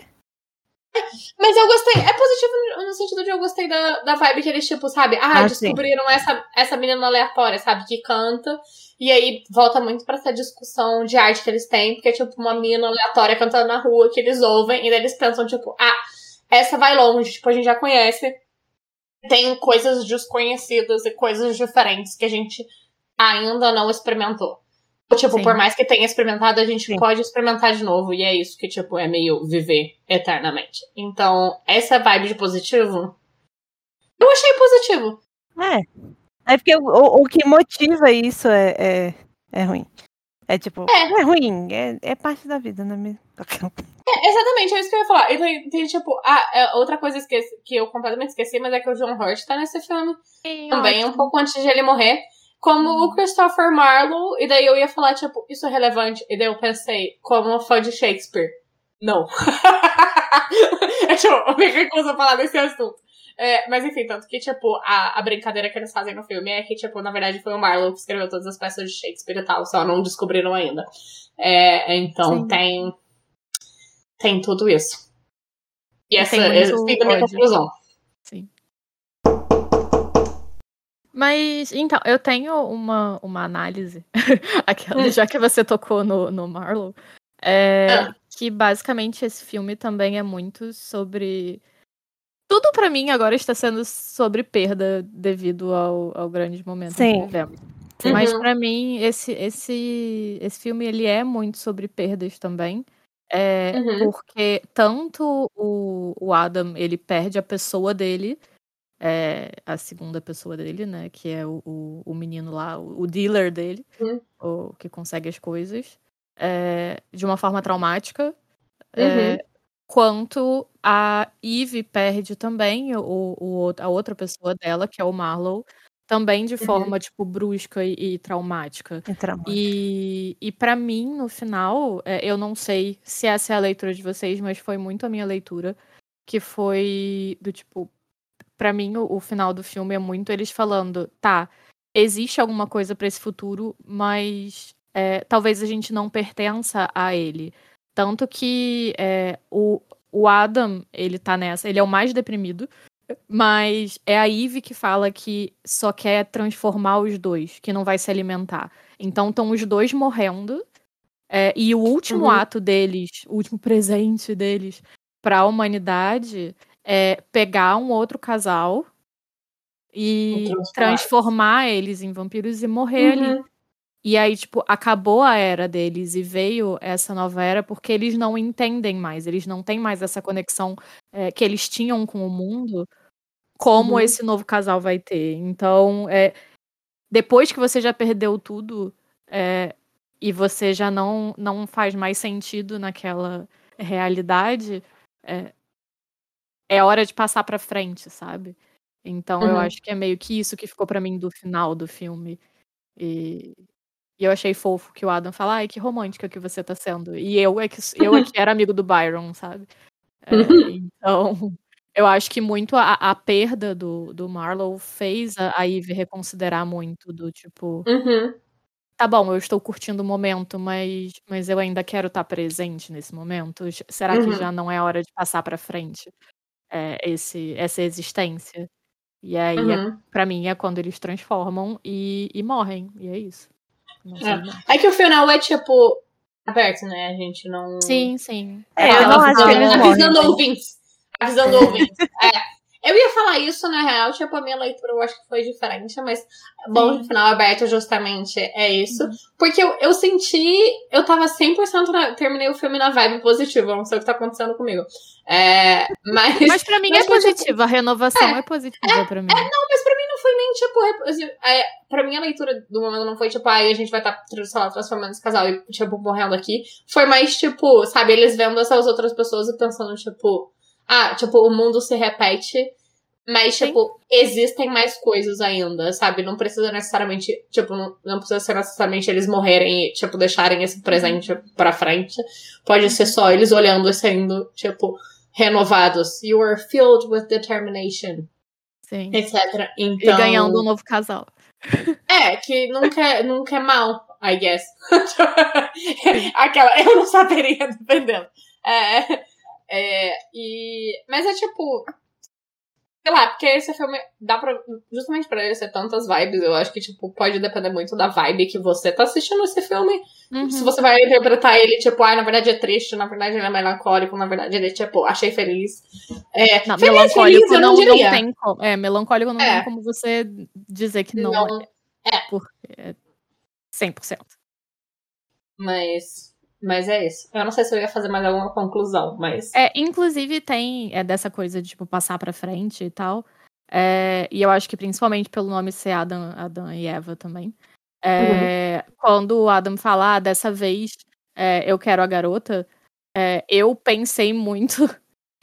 Mas eu gostei. É positivo no- sentido de eu gostei da, da vibe que eles, tipo, sabe? Ah, Ah, sim. descobriram essa, essa menina aleatória, sabe? Que canta. E aí volta muito pra essa discussão de arte que eles têm, porque é tipo uma menina aleatória cantando na rua que eles ouvem, e daí eles pensam, tipo, ah, essa vai longe, tipo, a gente já conhece. Tem coisas desconhecidas e coisas diferentes que a gente ainda não experimentou. Tipo, Sim. por mais que tenha experimentado, a gente Sim. pode experimentar de novo. E é isso que, tipo, é meio viver eternamente. Então, essa vibe de positivo. Eu achei positivo. É. É porque o, o, que motiva isso é, é, é ruim. É tipo, É. é ruim, é, é parte da vida, não é mesmo? É, exatamente, é isso que eu ia falar. E tem, tipo, ah, outra coisa esqueci- que eu completamente esqueci, mas é que o John Hurt tá nesse filme também, um pouco antes de ele morrer. Como o Christopher Marlowe, e daí eu ia falar, tipo, isso é relevante. E daí eu pensei, como fã de Shakespeare. Não. é tipo, eu me recuso a falar desse assunto. É, mas enfim, tanto que, tipo, a, a brincadeira que eles fazem no filme é que, tipo, na verdade foi o Marlowe que escreveu todas as peças de Shakespeare e tal, só não descobriram ainda. É, então Sim. tem. Tem tudo isso. E E essa fica a minha conclusão. Sim. Mas, então, eu tenho uma, uma análise, aquela, Hum. já que você tocou no, no Marlowe, é, Ah. que basicamente esse filme também é muito sobre. Tudo pra mim agora está sendo sobre perda devido ao, ao grande momento que Sim. vivemos. Sim. Mas Uhum. pra mim, esse, esse, esse filme ele é muito sobre perdas também. É, Uhum. Porque tanto o, o Adam ele perde a pessoa dele, é, a segunda pessoa dele, né? Que é o, o, o menino lá, o, o dealer dele, Uhum. o que consegue as coisas, é, de uma forma traumática. Uhum. Quanto a Eve perde também o, o, a outra pessoa dela, que é o Marlowe, também de Uhum. forma, tipo, brusca e, e traumática. Entramos. E, e para mim, no final, é, eu não sei se essa é a leitura de vocês, mas foi muito a minha leitura, que foi do tipo, Pra mim o, o final do filme é muito eles falando, tá, existe alguma coisa pra esse futuro, mas é, talvez a gente não pertença a ele. Tanto que é, o, o Adam, ele tá nessa, ele é o mais deprimido, mas é a Eve que fala que só quer transformar os dois, que não vai se alimentar. Então estão os dois morrendo. é, e o último Uhum. ato deles, o último presente deles para a humanidade é pegar um outro casal e transformar. transformar eles em vampiros e morrer ali. E aí, tipo, acabou a era deles e veio essa nova era porque eles não entendem mais, eles não têm mais essa conexão é, que eles tinham com o mundo, como Uhum. esse novo casal vai ter. Então, é, depois que você já perdeu tudo é, e você já não, não faz mais sentido naquela realidade, é, é hora de passar pra frente, sabe? Então, eu Uhum. acho que é meio que isso que ficou pra mim do final do filme. E, e eu achei fofo que o Adam fala, ai, que romântica que você tá sendo. E eu é que, eu é que era amigo do Byron, sabe? É, então, eu acho que muito a, a perda do, do Marlowe fez a, a Eve reconsiderar muito do tipo, Uhum. tá bom, eu estou curtindo o momento, mas, mas eu ainda quero estar presente nesse momento. Será que Uhum. já não é hora de passar pra frente é, esse, essa existência? E aí, é, Uhum. pra mim, é quando eles transformam e, e morrem. E é isso. Não sei É. É que o final é tipo aberto, né? A gente não. Sim, sim. É, eu não acho que eles Avisando morrem. ouvintes. Avisando ouvintes. É. Eu ia falar isso, na real, tipo, a minha leitura eu acho que foi diferente, mas bom de final aberto justamente é isso. Uhum. Porque eu, eu senti, eu tava 100% na, terminei o filme na vibe positiva, eu não sei o que tá acontecendo comigo. É, mas, Mas pra mim Mas é foi, tipo, positiva, a renovação é, positiva pra mim. não, mas pra no foi nem tipo. assim, É, pra mim a leitura do momento não foi tipo, ai, a gente vai estar, tá, lá, transformando esse casal e, tipo, morrendo aqui. Foi mais tipo, sabe, eles vendo essas outras pessoas e pensando, tipo, ah, tipo, o mundo se repete. Mas, Sim. tipo, existem mais coisas ainda, sabe? Não precisa necessariamente, tipo, não, não precisa ser necessariamente eles morrerem e, tipo, deixarem esse presente pra frente. Pode ser só eles olhando e sendo, tipo, renovados. You are filled with determination, Sim. etc. E Então, ganhando um novo casal. é, que nunca, é- nunca é mal, I guess. Aquela, eu não saberia, dependendo. É, é, e, mas é tipo. Sei lá, porque esse filme dá pra. Justamente pra ele ser tantas vibes, eu acho que, tipo, pode depender muito da vibe que você tá assistindo esse filme. Uhum. Se você vai interpretar ele, tipo, ai, na verdade é triste, na verdade ele é melancólico, na verdade ele, tipo, achei feliz. É, Não, feliz, melancólico feliz, não, não não tem como. É, melancólico não É. tem como você dizer que não, Não, é. Porque é 100%. Mas. Mas é isso. Eu não sei se eu ia fazer mais alguma conclusão, mas. É, inclusive tem é, dessa coisa de tipo, passar pra frente e tal. É, e eu acho que principalmente pelo nome ser Adam, Adam e Eva também. É, Quando o Adam fala, ah, dessa vez é, eu quero a garota, é, eu pensei muito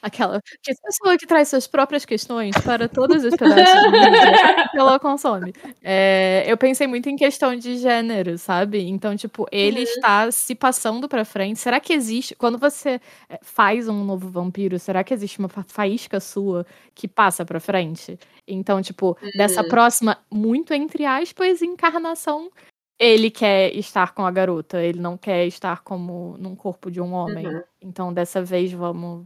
aquela que a pessoa que traz suas próprias questões para todos os pedaços de mídia que ela consome. É, eu pensei muito em questão de gênero, sabe? Então, tipo, ele Uhum. está se passando pra frente. Será que existe. Quando você é, faz um novo vampiro, será que existe uma fa- faísca sua que passa pra frente? Então, tipo, dessa Hum. próxima, muito entre aspas, encarnação. Ele quer estar com a garota, ele não quer estar como num corpo de um homem. Uhum. Então, dessa vez, vamos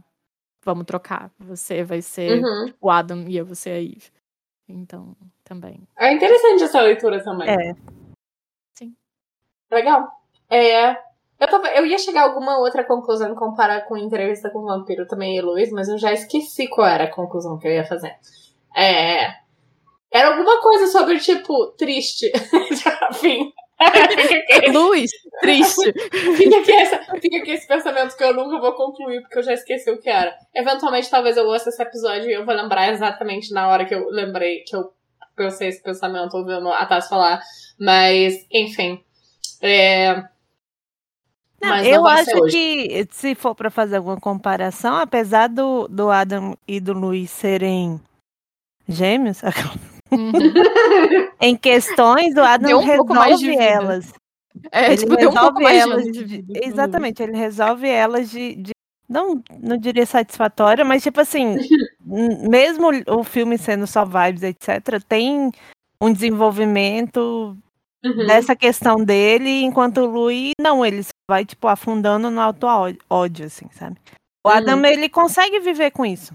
vamos trocar. Você vai ser Uhum. o Adam e eu vou ser a Eve. Então, também. É interessante essa leitura também. É. Legal. É. Eu, tava, eu ia chegar a alguma outra conclusão comparar com entrevista com o vampiro também e Luiz, mas eu já esqueci qual era a conclusão que eu ia fazer. É. Era alguma coisa sobre, tipo, triste. Enfim. Luz, triste. fica, aqui essa, fica aqui esse pensamento que eu nunca vou concluir, porque eu já esqueci o que era. Eventualmente, talvez eu ouça esse episódio e eu vou lembrar exatamente na hora que eu lembrei que eu pensei esse pensamento ouvindo a Taz falar. Mas, enfim. É. Não, Mas eu acho que, se for pra fazer alguma comparação, apesar do, do Adam e do Luiz serem gêmeos, Uhum. em questões, o Adam Deu um resolve elas. É, ele tipo, tem um pouco resolve mais de elas de de-. Exatamente, ele resolve elas de, de- não, não diria satisfatória, mas tipo assim, mesmo o filme sendo só vibes, etc, tem um desenvolvimento Uhum. dessa questão dele, enquanto o Louis, não, ele só vai, tipo, afundando no auto ódio, assim, sabe? O Uhum. Adam, ele consegue viver com isso.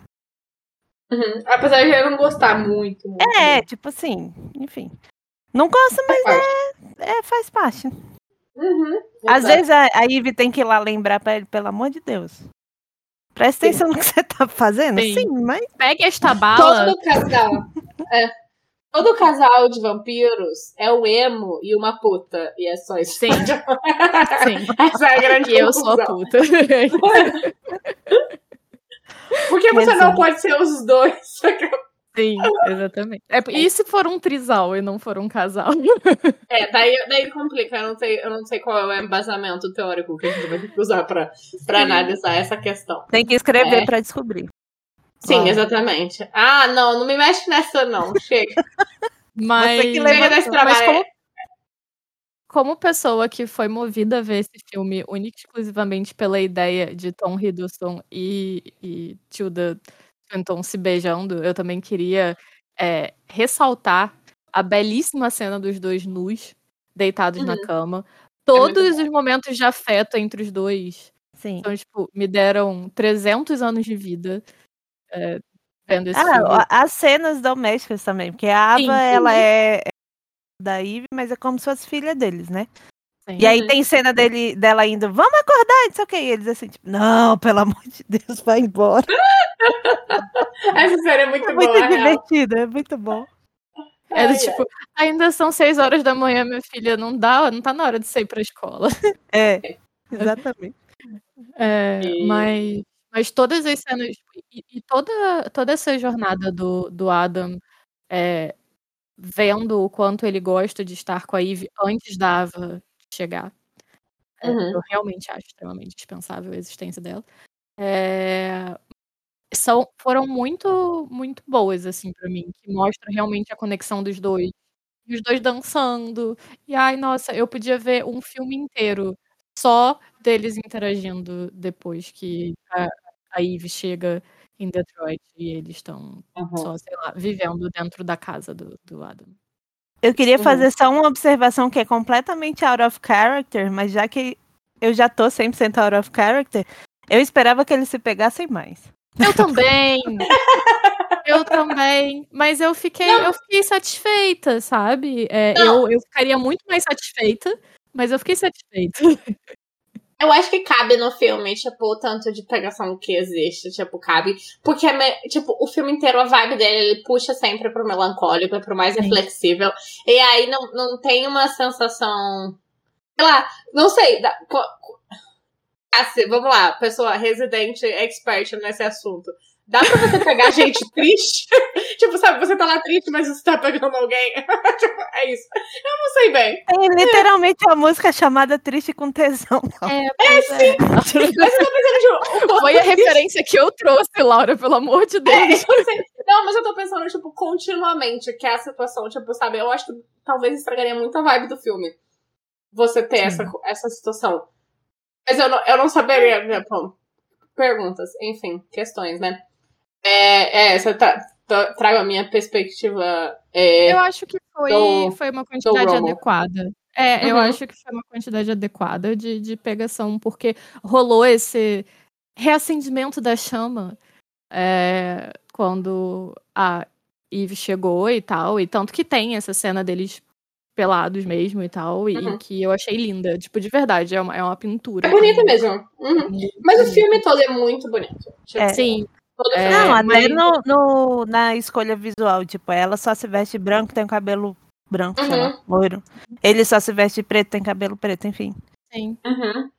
Uhum. Apesar de eu não gostar muito. muito É, dele. tipo assim, enfim. Não gosta, mas Faz é, faz parte. Uhum. Às vezes a, a Ivy tem que ir lá lembrar pra ele, pelo amor de Deus. Presta Sim. atenção no que você tá fazendo. Sim. Sim, mas Pega esta bala. Todo casal. é. Todo casal de vampiros é o emo e uma puta. E é só isso. Sim. Sim. Essa é a grande E eu sou a puta. Por que você não Exato. pode ser os dois? Sim, exatamente. É, e se for um trisal e não for um casal? É, daí, daí complica. Eu não, sei, eu não sei qual é o embasamento teórico que a gente vai ter que usar pra, pra analisar essa questão. tem que escrever É. pra descobrir. Sim, Claro. exatamente. Ah, não, não me mexe nessa, não. Chega. Mas, que Chega leva- mas como, como pessoa que foi movida a ver esse filme única e exclusivamente pela ideia de Tom Hiddleston e, e Tilda Swinton se beijando, eu também queria é, ressaltar a belíssima cena dos dois nus, deitados na Uhum. cama. É Todos os momentos de afeto entre os dois Sim. então, tipo, me deram 300 anos de vida é, vendo esse filme. Ah, a- as cenas domésticas também, porque a Ava, Sim, ela sim. é é da Ivy, mas é como se fosse filha deles, né? Sim. E aí tem cena dele, dela indo, vamos acordar, e não sei o que. E eles assim, tipo, não, pelo amor de Deus, vai embora. Essa série é muito É boa, muito na real. divertido, é muito bom. É do Ai, tipo, ainda são 6 horas da manhã, minha filha, não dá, não tá na hora de sair pra escola. É, exatamente. É, E- mas, mas todas as cenas e, e toda, toda essa jornada do, do Adam é, vendo o quanto ele gosta de estar com a Eve antes da Ava chegar. É, Uhum. Eu realmente acho extremamente dispensável a existência dela. É, São, foram muito, muito boas, assim, pra mim, que mostra realmente a conexão dos dois. E os dois dançando. E ai, nossa, eu podia ver um filme inteiro só deles interagindo depois que a, a Eve chega em Detroit e eles estão Uhum. só, sei lá, vivendo dentro da casa do, do Adam. Eu queria Uhum. fazer só uma observação que é completamente out of character, mas já que eu já tô 100% out of character, eu esperava que eles se pegassem mais. Eu também! eu também. Mas eu fiquei, Não. eu fiquei satisfeita, sabe? É, eu, eu ficaria muito mais satisfeita, mas eu fiquei satisfeita. Eu acho que cabe no filme, tipo, o tanto de pegação que existe, tipo, cabe. Porque, é tipo, o filme inteiro, a vibe dele, ele puxa sempre pro melancólico, pro mais Sim. reflexível. E aí não, não tem uma sensação. Sei lá, não sei. Da, assim, vamos lá, pessoa residente, expert nesse assunto. Dá pra você pegar gente triste? tipo, sabe, você tá lá triste, mas você tá pegando alguém. tipo, é isso. Eu não sei bem. Tem literalmente uma música chamada Triste com Tesão. É, pois é. Mas eu tô pensando, tipo, Foi a referência que eu trouxe, Laura, pelo amor de É, Deus. eu sei. Não, mas eu tô pensando, tipo, continuamente que é a situação, tipo, sabe, eu acho que talvez estragaria muito a vibe do filme. Você ter Sim. essa, essa situação. Mas eu não, eu não saberia. né, bom, perguntas, enfim, questões, né? É, é você tá, trago a minha perspectiva. é, Eu acho que foi, do- foi uma quantidade adequada. É, eu Uhum. acho que foi uma quantidade adequada de, de pegação, porque rolou esse reacendimento da chama é, quando a Eve chegou e tal, e tanto que tem essa cena deles pelados mesmo e tal, e, Uhum. que eu achei linda, tipo, de verdade, é uma, é uma pintura. é bonita mesmo. Uhum. Mas o filme todo é muito bonito. Tipo, É. Sim, todo É, Não, até no, no- na escolha visual, tipo, ela só se veste branco, tem o cabelo branco, sei lá, loiro. Ele só se veste preto, tem cabelo preto, enfim. sim. Uhum.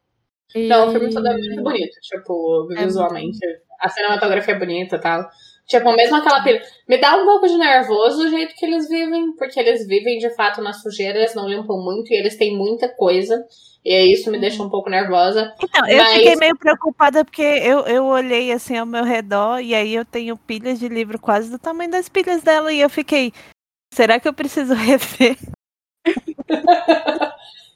E- Não, o filme todo é muito bonito, tipo, É visualmente. A cinematografia é bonita e tal. Tipo, mesmo aquela pilha. Me dá um pouco de nervoso o jeito que eles vivem, porque eles vivem de fato na sujeira, eles não limpam muito e eles têm muita coisa. E aí isso me deixa um pouco nervosa. Então, eu Mas- fiquei meio preocupada porque eu, eu olhei assim ao meu redor e aí eu tenho pilhas de livro quase do tamanho das pilhas dela e eu fiquei, será que eu preciso rever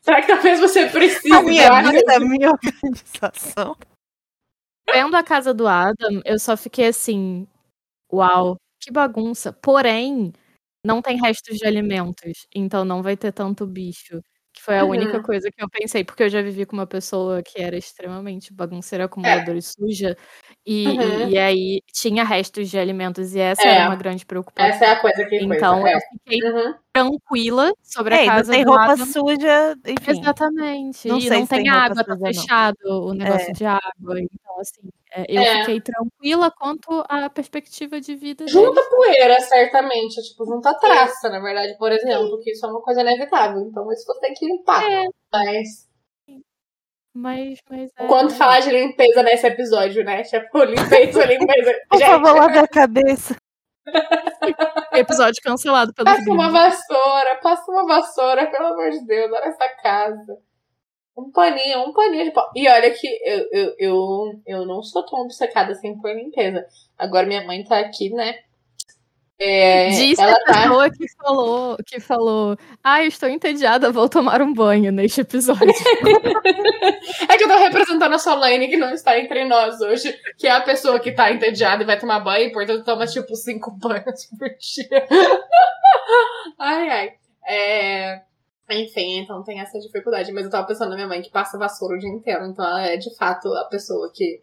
Será que talvez você precise? a minha a minha organização? Vendo a casa do Adam, eu só fiquei assim, uau, que bagunça. Porém, não tem restos de alimentos, então não vai ter tanto bicho. Que foi a Uhum. única coisa que eu pensei, porque eu já vivi com uma pessoa que era extremamente bagunceira, acumuladora e suja, e, Uhum. e aí tinha restos de alimentos, e essa É. era uma grande preocupação. Essa é a coisa que Então coisa. eu fiquei É. Uhum. Tranquila sobre É, a e não casa tem roupa Adam. suja, enfim. Exatamente. Não e sei não se tem tem água, tá suja, não. fechado o negócio É. de água. Então, assim, é, eu É. fiquei tranquila quanto à perspectiva de vida Junta deles. poeira, certamente. Tipo, junta traça, na verdade, por exemplo, que isso é uma coisa inevitável. Então isso você tem que limpar. É. Mas. Mas, mas é. Quanto falar de limpeza nesse episódio, né? Tipo, limpeza, limpeza. Por favor, lave a cabeça. Episódio cancelado pelos passa uma vassoura, passa uma vassoura, pelo amor de Deus, olha essa casa. Um paninho, um paninho de pó. E olha que eu, eu, eu, eu não sou tão obcecada assim por limpeza. Agora minha mãe tá aqui, né? É, Disse ela a tá. pessoa que falou, que falou, ah, estou entediada, vou tomar um banho neste episódio. É que eu tô representando a Solane, que não está entre nós hoje, que é a pessoa que tá entediada e vai tomar banho, e portanto toma tipo cinco banhos por dia. ai, ai. É... Enfim, então tem essa dificuldade. Mas eu tava pensando na minha mãe que passa vassoura o dia inteiro, então ela é de fato a pessoa que,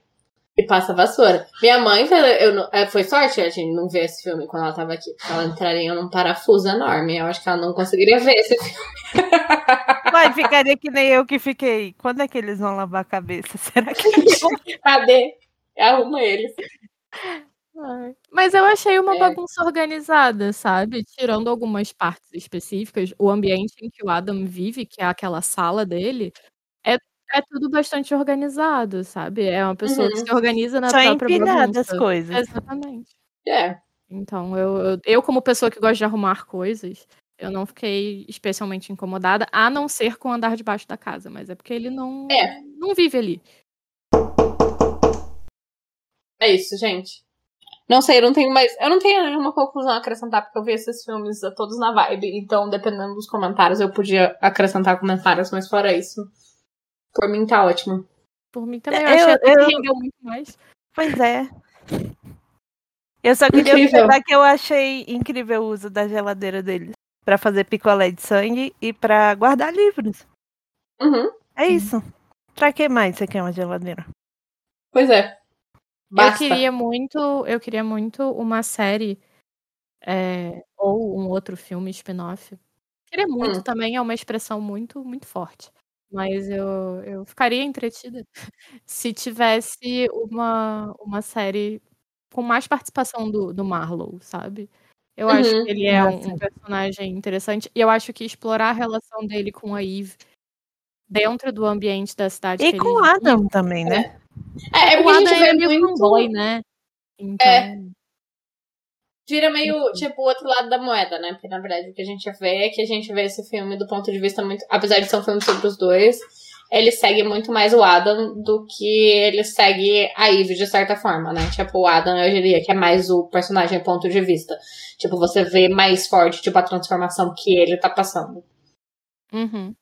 que passa vassoura. Minha mãe, eu, não- é, foi sorte a gente não ver esse filme quando ela tava aqui, porque ela entraria num parafuso enorme. Eu acho que ela não conseguiria ver esse filme. Vai, ficaria que nem eu que fiquei. Quando é que eles vão lavar a cabeça? Será que eles vão? Cadê? Arruma eles. Mas eu achei uma É. bagunça organizada, sabe? Tirando algumas partes específicas, o ambiente em que o Adam vive, que é aquela sala dele, é, é tudo bastante organizado, sabe? É uma pessoa que Uhum. se organiza na Só própria empilhadas bagunça. as coisas. Exatamente. É. Então, eu, eu, eu, como pessoa que gosta de arrumar coisas, eu não fiquei especialmente incomodada, a não ser com o andar debaixo da casa, mas é porque ele não, é. não vive ali. É isso, gente. Não sei, eu não tenho mais. Eu não tenho nenhuma conclusão a acrescentar, porque eu vi esses filmes todos na vibe. Então, dependendo dos comentários, eu podia acrescentar comentários, mas fora isso. Por mim tá ótimo. Por mim também, eu, eu achei eu, que rendeu muito mais. Pois é. Eu só queria observar que eu achei incrível o uso da geladeira deles para fazer picolé de sangue e para guardar livros. Uhum. É isso. Pra que mais você quer uma geladeira? Pois é. Basta. Eu queria muito, eu queria muito uma série é, ou um outro filme spin-off. Queria muito hum. também é uma expressão muito, muito forte. Mas eu, eu ficaria entretida se tivesse uma, uma série com mais participação do, do Marlowe, sabe? Eu uhum. acho que ele é um, um, personagem interessante. E eu acho que explorar a relação dele com a Eve dentro do ambiente da cidade. E com o Adam também, né? É, é porque a gente vê é muito... boy, né? Então... É. Vira meio, tipo, o outro lado da moeda, né? Porque, na verdade, o que a gente vê é que a gente vê esse filme do ponto de vista muito... Apesar de ser um filme sobre os dois, ele segue muito mais o Adam do que ele segue a Eve, de certa forma, né? Tipo, o Adam, eu diria que é mais o personagem ponto de vista. Tipo, você vê mais forte, tipo, a transformação que ele tá passando. Uhum.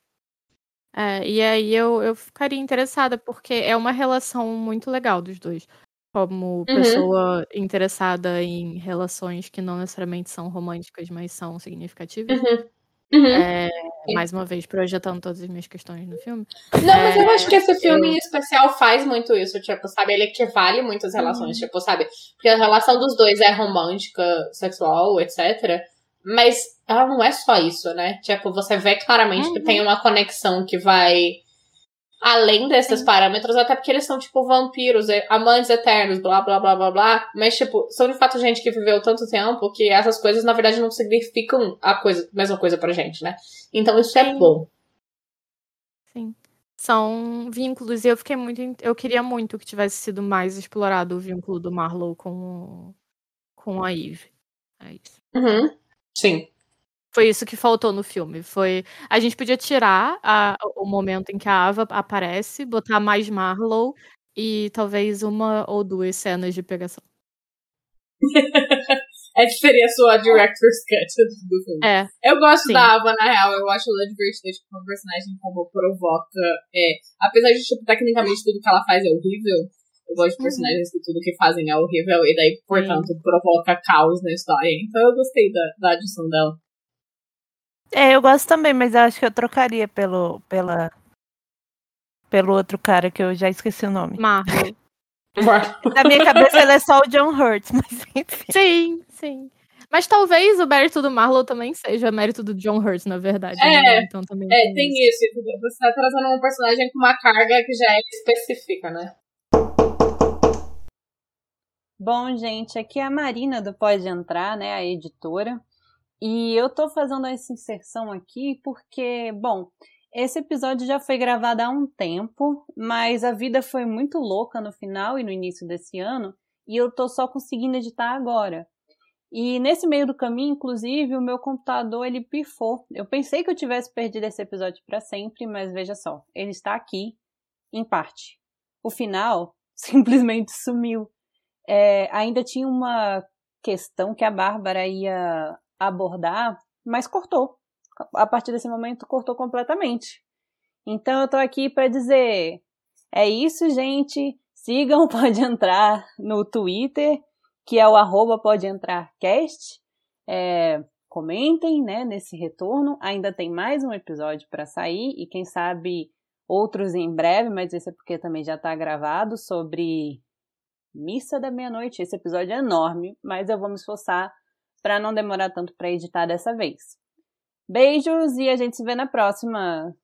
É, e aí eu, eu ficaria interessada, porque é uma relação muito legal dos dois. Como uhum. pessoa interessada em relações que não necessariamente são românticas, mas são significativas. Uhum. Uhum. É, mais uma vez, projetando todas as minhas questões no filme. Não, mas eu acho que esse filme eu... em especial faz muito isso, tipo, sabe? Ele equivale muitas relações, uhum. tipo, sabe? Porque a relação dos dois é romântica, sexual, etc. Mas ela não é só isso, né? Tipo, você vê claramente uhum. que tem uma conexão que vai além desses parâmetros, até porque eles são, tipo, vampiros, amantes eternos, blá, blá, blá, blá, blá. Mas, tipo, são de fato gente que viveu tanto tempo que essas coisas, na verdade, não significam a coisa, mesma coisa pra gente, né? Então isso é Sim. é bom. Sim. São vínculos, e eu fiquei muito. Eu queria muito que tivesse sido mais explorado o vínculo do Marlowe com, com a Eve. É isso. Uhum. Sim. Foi isso que faltou no filme. Foi a gente podia tirar a, o momento em que a Ava aparece, botar mais Marlowe e talvez uma ou duas cenas de pegação. é que seria a sua director's cut do filme. É. Eu gosto sim. da Ava, na real. Eu acho ela divertida, tipo, uma personagem como provoca. É, apesar de, tipo, tecnicamente tudo que ela faz é horrível. Eu gosto de uhum. personagens que tudo que fazem é horrível e daí, portanto, sim. provoca caos na história. Então eu gostei da, da adição dela. É, eu gosto também, mas eu acho que eu trocaria pelo, pela, pelo outro cara que eu já esqueci o nome. Marvel. Na minha cabeça ele é só o John Hurt, mas enfim. Sim, sim. Mas talvez o mérito do Marlowe também seja mérito do John Hurt, na verdade. É, né? então, também é tem, tem isso. isso. Você tá trazendo um personagem com uma carga que já é específica, né? Bom, gente, aqui é a Marina do Pode Entrar, né, a editora. E eu tô fazendo essa inserção aqui porque, bom, esse episódio já foi gravado há um tempo, mas a vida foi muito louca no final e no início desse ano, e eu tô só conseguindo editar agora. E nesse meio do caminho, inclusive, o meu computador ele pifou. Eu pensei que eu tivesse perdido esse episódio para sempre, mas veja só, ele está aqui em parte. O final simplesmente sumiu. É, ainda tinha uma questão que a Bárbara ia abordar, mas cortou. A partir desse momento, cortou completamente. Então, eu tô aqui para dizer: é isso, gente. Sigam Pode Entrar no Twitter, que é o arroba Pode Entrar Cast. É, comentem né, nesse retorno. Ainda tem mais um episódio para sair e quem sabe outros em breve, mas esse é porque também já está gravado sobre Missa da Meia-Noite. Esse episódio é enorme, mas eu vou me esforçar para não demorar tanto para editar dessa vez. Beijos e a gente se vê na próxima.